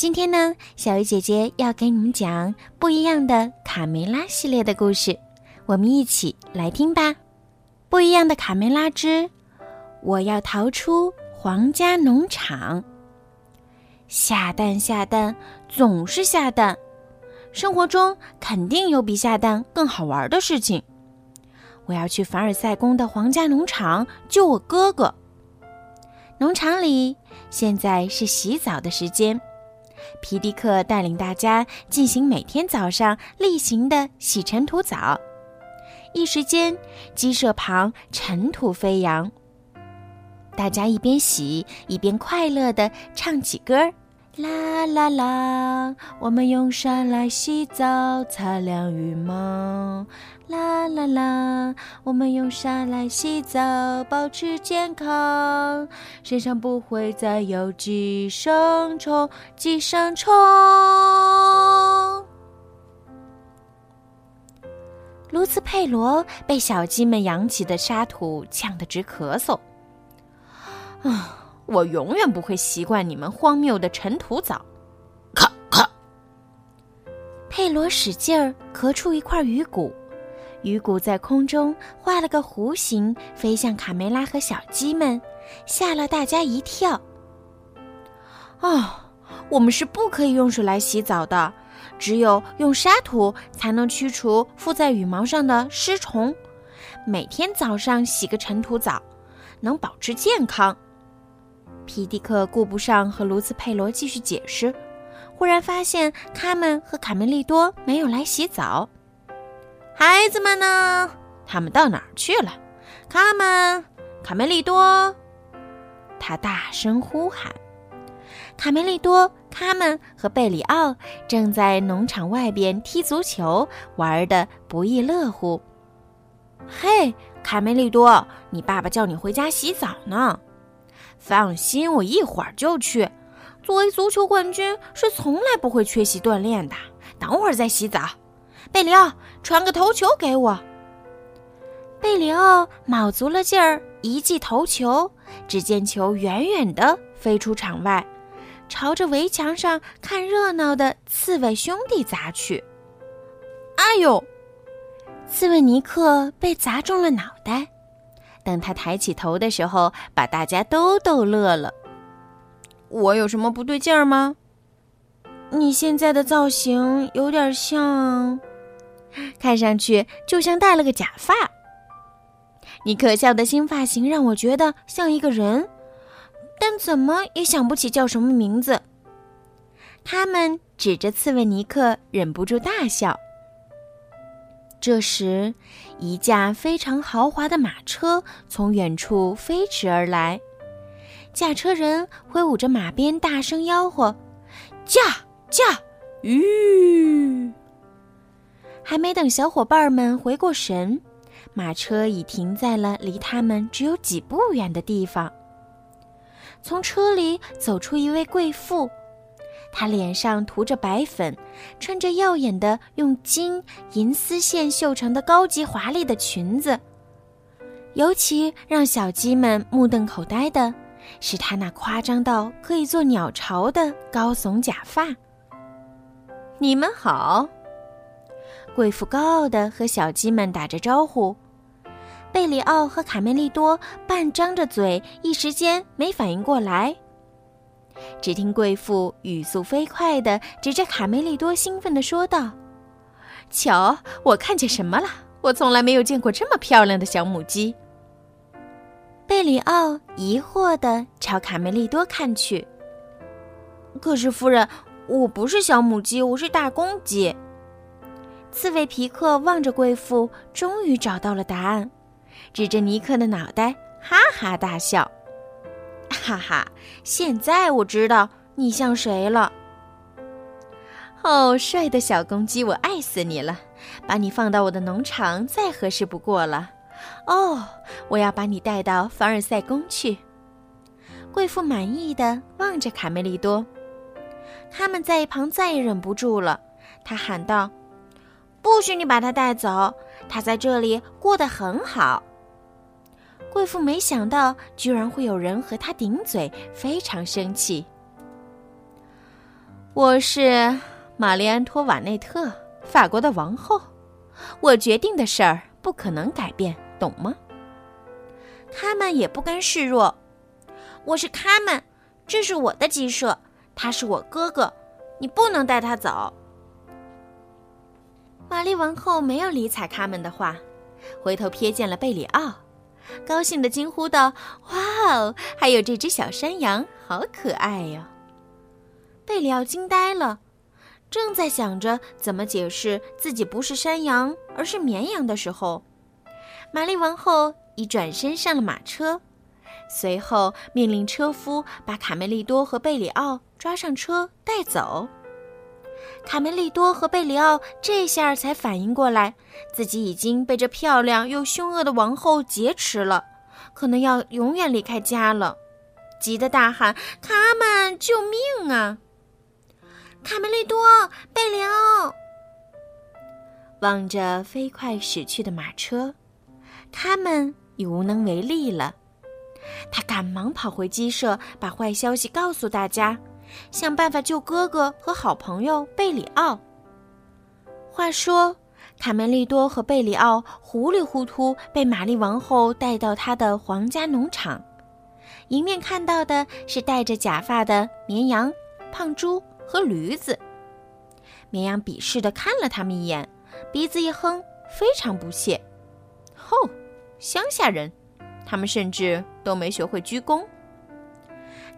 今天呢，小鱼姐姐要给你们讲不一样的卡梅拉系列的故事，我们一起来听吧。不一样的卡梅拉之我要逃出皇家农场。下蛋下蛋，总是下蛋。生活中肯定有比下蛋更好玩的事情。我要去凡尔赛宫的皇家农场救我哥哥。农场里现在是洗澡的时间。皮迪克带领大家进行每天早上例行的洗尘土澡，一时间鸡舍旁尘土飞扬。大家一边洗一边快乐地唱起歌儿：啦啦啦，我们用沙来洗澡，擦亮羽毛。啦啦啦，我们用沙来洗澡，保持健康，身上不会再有寄生虫。寄生虫。卢茨佩罗被小鸡们扬起的沙土呛得直咳嗽。啊，我永远不会习惯你们荒谬的尘土澡。咔咔，佩罗使劲儿咳出一块鱼骨。鱼骨在空中画了个弧形，飞向卡梅拉和小鸡们，吓了大家一跳。哦，我们是不可以用水来洗澡的，只有用沙土才能驱除附在羽毛上的虱虫。每天早上洗个尘土澡，能保持健康。皮迪克顾不上和卢斯佩罗继续解释，忽然发现他们和卡梅利多没有来洗澡。孩子们呢？他们到哪儿去了？卡门，卡梅利多！他大声呼喊。卡梅利多、卡门和贝里奥正在农场外边踢足球，玩的不亦乐乎。嘿，卡梅利多，你爸爸叫你回家洗澡呢。放心，我一会儿就去。作为足球冠军，是从来不会缺席锻炼的。等会儿再洗澡。贝里奥，传个头球给我。贝里奥卯足了劲儿，一记头球，只见球远远的飞出场外，朝着围墙上看热闹的刺猬兄弟砸去。哎呦！刺猬尼克被砸中了脑袋。等他抬起头的时候，把大家都逗乐了。我有什么不对劲儿吗？你现在的造型有点像……看上去就像戴了个假发。你可笑的新发型让我觉得像一个人，但怎么也想不起叫什么名字。他们指着刺猬尼克，忍不住大笑。这时，一架非常豪华的马车从远处飞驰而来，驾车人挥舞着马鞭，大声吆喝：“驾驾！”吁。还没等小伙伴们回过神，马车已停在了离他们只有几步远的地方。从车里走出一位贵妇，她脸上涂着白粉，穿着耀眼的用金银丝线绣成的高级华丽的裙子。尤其让小鸡们目瞪口呆的是，她那夸张到可以做鸟巢的高耸假发。你们好。贵妇高傲地和小鸡们打着招呼，贝里奥和卡梅利多半张着嘴，一时间没反应过来。只听贵妇语速飞快地指着卡梅利多，兴奋地说道：“瞧，我看见什么了？我从来没有见过这么漂亮的小母鸡。”贝里奥疑惑地朝卡梅利多看去。“可是，夫人，我不是小母鸡，我是大公鸡。”刺猬皮克望着贵妇，终于找到了答案，指着尼克的脑袋，哈哈大笑：“哈哈，现在我知道你像谁了。”哦，帅的小公鸡，我爱死你了！把你放到我的农场再合适不过了。哦，我要把你带到凡尔赛宫去。贵妇满意的望着卡梅利多，他们在一旁再也忍不住了。他喊道：“不许你把他带走！他在这里过得很好。”贵妇没想到，居然会有人和他顶嘴，非常生气。我是。玛丽安托瓦内特，法国的王后，我决定的事儿不可能改变，懂吗？他们也不甘示弱。我是他们，这是我的鸡舍，他是我哥哥，你不能带他走。玛丽王后没有理睬他们的话，回头瞥见了贝里奥，高兴的惊呼道：“哇哦，还有这只小山羊，好可爱哟！”贝里奥惊呆了。正在想着怎么解释自己不是山羊而是绵羊的时候，玛丽王后已转身上了马车，随后命令车夫把卡梅利多和贝里奥抓上车带走。卡梅利多和贝里奥这下才反应过来，自己已经被这漂亮又凶恶的王后劫持了，可能要永远离开家了，急得大喊：“卡门，救命啊！”卡梅利多、贝里奥望着飞快驶去的马车，他们已无能为力了。他赶忙跑回鸡舍，把坏消息告诉大家，想办法救哥哥和好朋友贝里奥。话说，卡梅利多和贝里奥糊里糊涂被玛丽王后带到他的皇家农场，迎面看到的是戴着假发的绵羊胖猪。和驴子，绵羊鄙视地看了他们一眼，鼻子一哼，非常不屑。吼，乡下人，他们甚至都没学会鞠躬。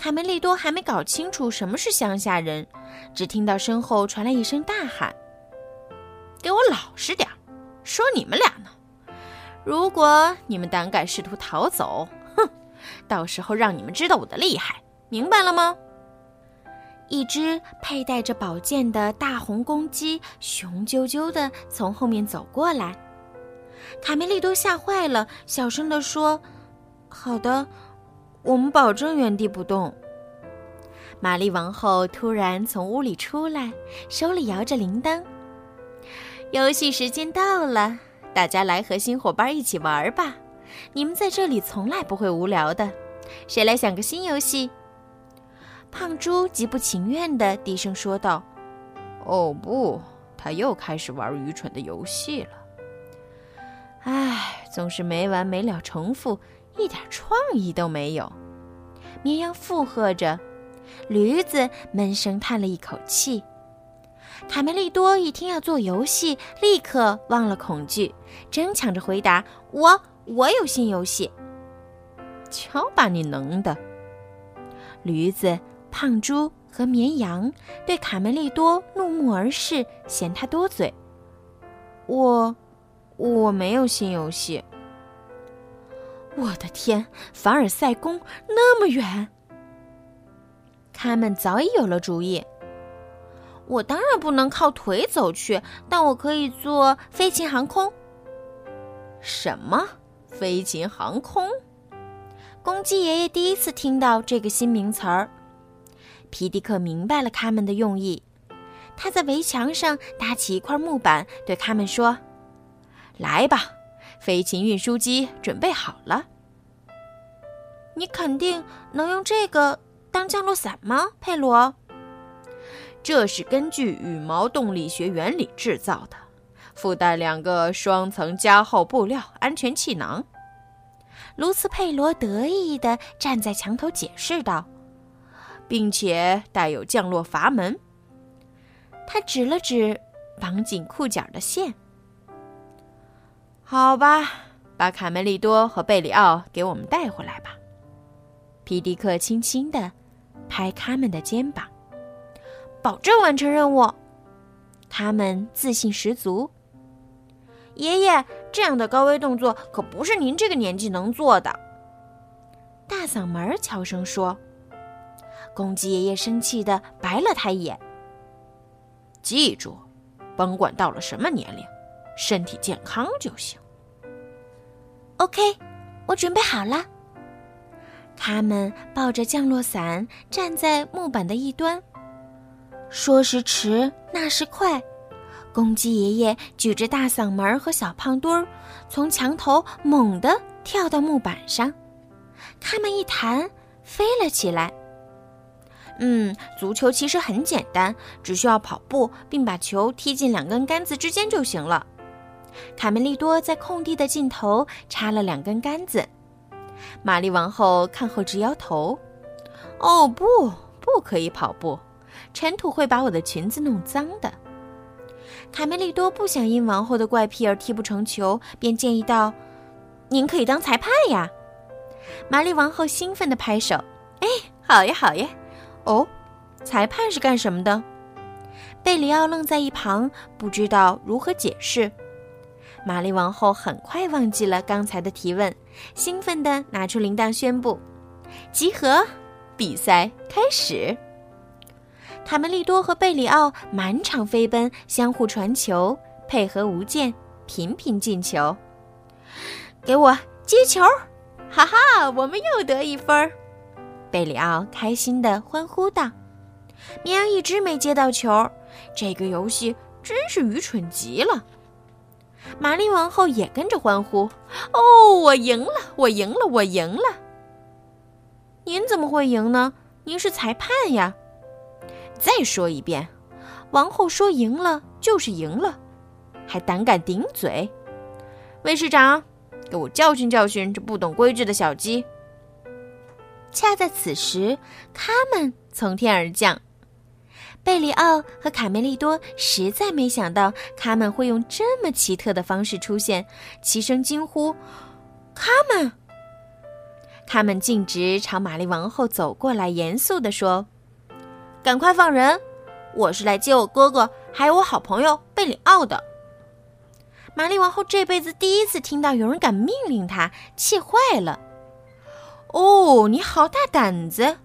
卡梅利多还没搞清楚什么是乡下人，只听到身后传来一声大喊：“给我老实点说你们俩呢！如果你们胆敢试图逃走，哼，到时候让你们知道我的厉害，明白了吗？”一只佩戴着宝剑的大红公鸡雄赳赳地从后面走过来，卡梅利多吓坏了，小声地说：“好的，我们保证原地不动。”玛丽王后突然从屋里出来，手里摇着铃铛。游戏时间到了，大家来和新伙伴一起玩吧！你们在这里从来不会无聊的。谁来想个新游戏？胖猪极不情愿地低声说道：“哦不，他又开始玩愚蠢的游戏了。唉，总是没完没了重复，一点创意都没有。”绵羊附和着，驴子闷声叹了一口气。卡梅利多一听要做游戏，立刻忘了恐惧，争抢着回答：“我我有新游戏。”瞧把你能的，驴子。胖猪和绵羊对卡梅利多怒目而视，嫌他多嘴。我，我没有新游戏。我的天，凡尔赛宫那么远。他们早已有了主意。我当然不能靠腿走去，但我可以坐飞禽航空。什么？飞禽航空？公鸡爷爷第一次听到这个新名词儿。皮迪克明白了他们的用意，他在围墙上搭起一块木板，对他们说：“来吧，飞禽运输机准备好了。你肯定能用这个当降落伞吗，佩罗？这是根据羽毛动力学原理制造的，附带两个双层加厚布料安全气囊。”卢斯佩罗得意地站在墙头解释道。并且带有降落阀门。他指了指绑紧裤脚的线。好吧，把卡梅利多和贝里奥给我们带回来吧。皮迪克轻轻的拍他们的肩膀，保证完成任务。他们自信十足。爷爷，这样的高危动作可不是您这个年纪能做的。大嗓门悄声说。公鸡爷爷生气的白了他一眼。记住，甭管到了什么年龄，身体健康就行。OK，我准备好了。他们抱着降落伞站在木板的一端。说时迟，那时快，公鸡爷爷举着大嗓门和小胖墩儿，从墙头猛地跳到木板上，他们一弹，飞了起来。嗯，足球其实很简单，只需要跑步并把球踢进两根杆子之间就行了。卡梅利多在空地的尽头插了两根杆子，玛丽王后看后直摇头：“哦，不，不可以跑步，尘土会把我的裙子弄脏的。”卡梅利多不想因王后的怪癖而踢不成球，便建议道：“您可以当裁判呀！”玛丽王后兴奋地拍手：“哎，好呀，好呀！”哦，裁判是干什么的？贝里奥愣在一旁，不知道如何解释。玛丽王后很快忘记了刚才的提问，兴奋地拿出铃铛宣布：“集合，比赛开始！”卡梅利多和贝里奥满场飞奔，相互传球，配合无间，频频进球。给我接球！哈哈，我们又得一分！贝里奥开心地欢呼道：“绵羊一直没接到球，这个游戏真是愚蠢极了。”玛丽王后也跟着欢呼：“哦，我赢了！我赢了！我赢了！”您怎么会赢呢？您是裁判呀！再说一遍，王后说赢了就是赢了，还胆敢顶嘴！卫士长，给我教训教训这不懂规矩的小鸡！恰在此时，他们从天而降。贝里奥和卡梅利多实在没想到他们会用这么奇特的方式出现，齐声惊呼：“他们！”他们径直朝玛丽王后走过来，严肃地说：“赶快放人！我是来接我哥哥还有我好朋友贝里奥的。”玛丽王后这辈子第一次听到有人敢命令她，气坏了。哦，你好大胆子，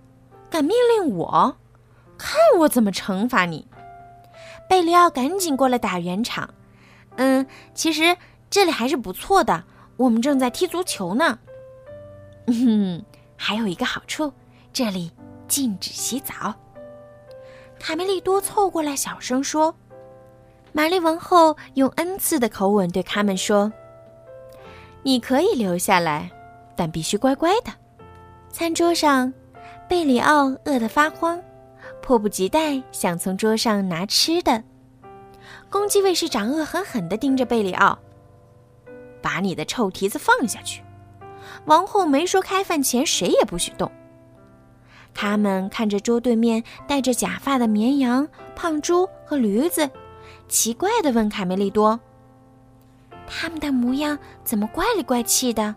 敢命令我？看我怎么惩罚你！贝里奥赶紧过来打圆场。嗯，其实这里还是不错的，我们正在踢足球呢。嗯，还有一个好处，这里禁止洗澡。卡梅利多凑过来小声说：“玛丽王后用恩赐的口吻对他们说：‘你可以留下来，但必须乖乖的。’”餐桌上，贝里奥饿得发慌，迫不及待想从桌上拿吃的。公鸡卫士长恶狠狠地盯着贝里奥：“把你的臭蹄子放下去！”王后没说开饭前谁也不许动。他们看着桌对面戴着假发的绵羊、胖猪和驴子，奇怪地问卡梅利多：“他们的模样怎么怪里怪气的？”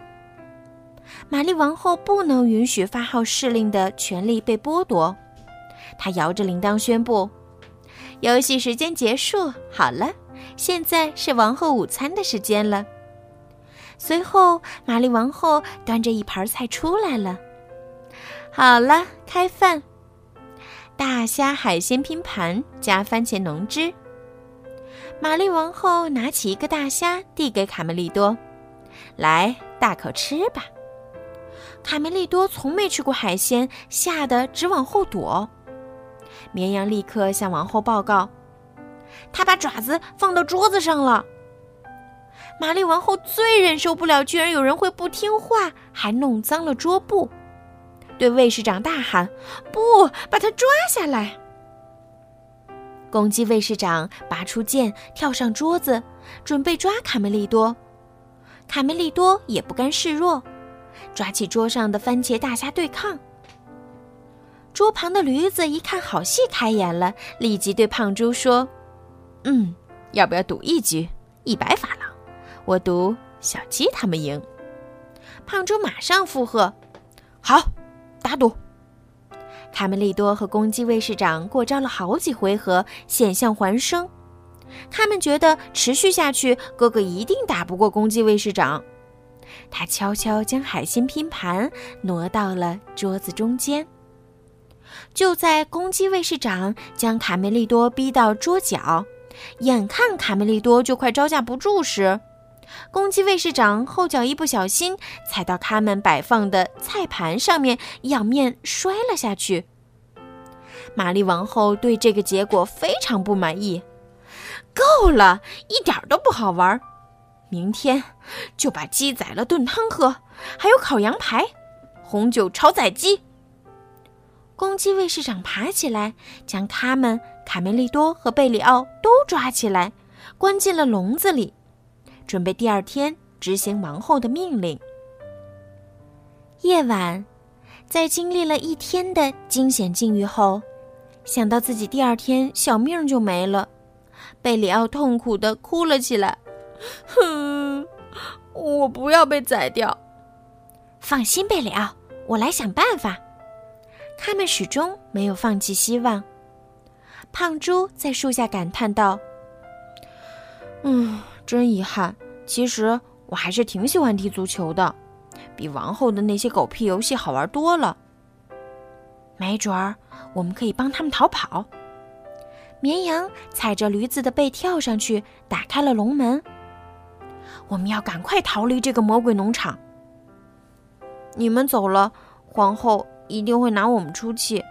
玛丽王后不能允许发号施令的权利被剥夺，他摇着铃铛宣布：“游戏时间结束，好了，现在是王后午餐的时间了。”随后，玛丽王后端着一盘菜出来了。好了，开饭！大虾海鲜拼盘加番茄浓汁。玛丽王后拿起一个大虾递给卡梅利多：“来，大口吃吧。”卡梅利多从没吃过海鲜，吓得直往后躲。绵羊立刻向王后报告：“他把爪子放到桌子上了。”玛丽王后最忍受不了，居然有人会不听话，还弄脏了桌布，对卫士长大喊：“不，把他抓下来！”公鸡卫士长拔出剑，跳上桌子，准备抓卡梅利多。卡梅利多也不甘示弱。抓起桌上的番茄大虾对抗。桌旁的驴子一看好戏开演了，立即对胖猪说：“嗯，要不要赌一局？一百法郎，我赌小鸡他们赢。”胖猪马上附和：“好，打赌。”卡梅利多和公鸡卫士长过招了好几回合，险象环生。他们觉得持续下去，哥哥一定打不过公鸡卫士长。他悄悄将海鲜拼盘挪到了桌子中间。就在公鸡卫士长将卡梅利多逼到桌角，眼看卡梅利多就快招架不住时，公鸡卫士长后脚一不小心踩到他们摆放的菜盘上面，仰面摔了下去。玛丽王后对这个结果非常不满意，够了，一点都不好玩。明天就把鸡宰了炖汤喝，还有烤羊排、红酒炒宰鸡。公鸡卫士长爬起来，将他们卡梅利多和贝里奥都抓起来，关进了笼子里，准备第二天执行王后的命令。夜晚，在经历了一天的惊险境遇后，想到自己第二天小命就没了，贝里奥痛苦的哭了起来。哼，我不要被宰掉。放心，贝里奥，我来想办法。他们始终没有放弃希望。胖猪在树下感叹道：“嗯，真遗憾。其实我还是挺喜欢踢足球的，比王后的那些狗屁游戏好玩多了。没准儿我们可以帮他们逃跑。”绵羊踩着驴子的背跳上去，打开了笼门。我们要赶快逃离这个魔鬼农场。你们走了，皇后。一定会拿我们出气，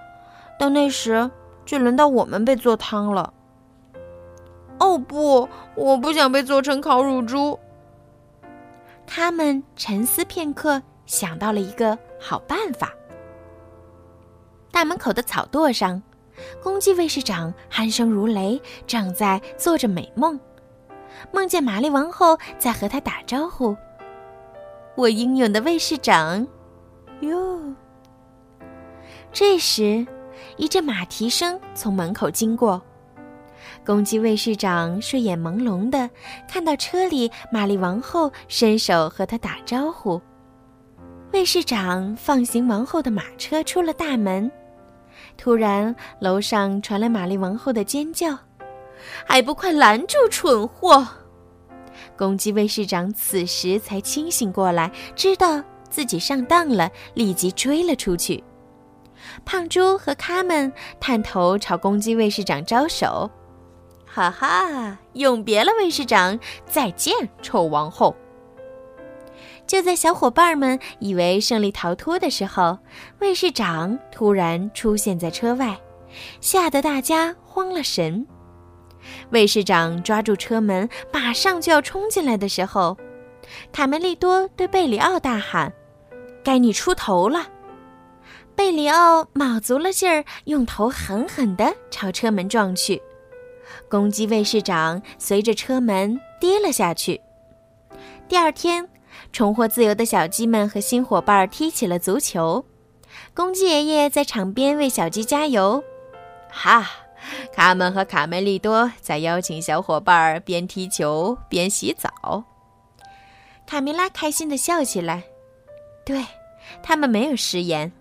到那时就轮到我们被做汤了。哦不，我不想被做成烤乳猪。他们沉思片刻，想到了一个好办法。大门口的草垛上，公鸡卫士长鼾声如雷，正在做着美梦，梦见玛丽王后在和他打招呼：“我英勇的卫士长，哟。”这时，一阵马蹄声从门口经过。公鸡卫士长睡眼朦胧的看到车里玛丽王后伸手和他打招呼。卫士长放行王后的马车出了大门，突然楼上传来玛丽王后的尖叫：“还不快拦住，蠢货！”公鸡卫士长此时才清醒过来，知道自己上当了，立即追了出去。胖猪和他们探头朝公鸡卫士长招手，哈哈，永别了，卫士长！再见，臭王后！就在小伙伴们以为胜利逃脱的时候，卫士长突然出现在车外，吓得大家慌了神。卫士长抓住车门，马上就要冲进来的时候，卡梅利多对贝里奥大喊：“该你出头了！”贝里奥卯足了劲儿，用头狠狠地朝车门撞去，公鸡卫士长随着车门跌了下去。第二天，重获自由的小鸡们和新伙伴踢起了足球，公鸡爷爷在场边为小鸡加油。哈，卡门和卡梅利多在邀请小伙伴边踢球边洗澡。卡梅拉开心地笑起来，对他们没有食言。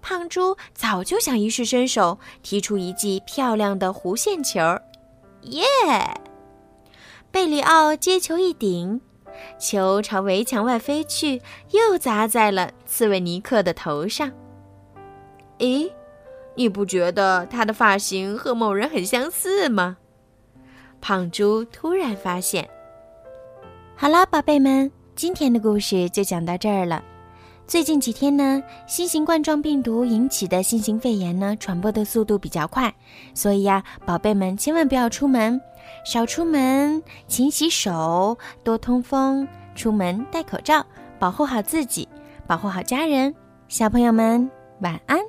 胖猪早就想一试身手，踢出一记漂亮的弧线球，耶！贝里奥接球一顶，球朝围墙外飞去，又砸在了刺猬尼克的头上。咦，你不觉得他的发型和某人很相似吗？胖猪突然发现。好了，宝贝们，今天的故事就讲到这儿了。最近几天呢，新型冠状病毒引起的新型肺炎呢，传播的速度比较快，所以呀，宝贝们千万不要出门，少出门，勤洗手，多通风，出门戴口罩，保护好自己，保护好家人。小朋友们，晚安。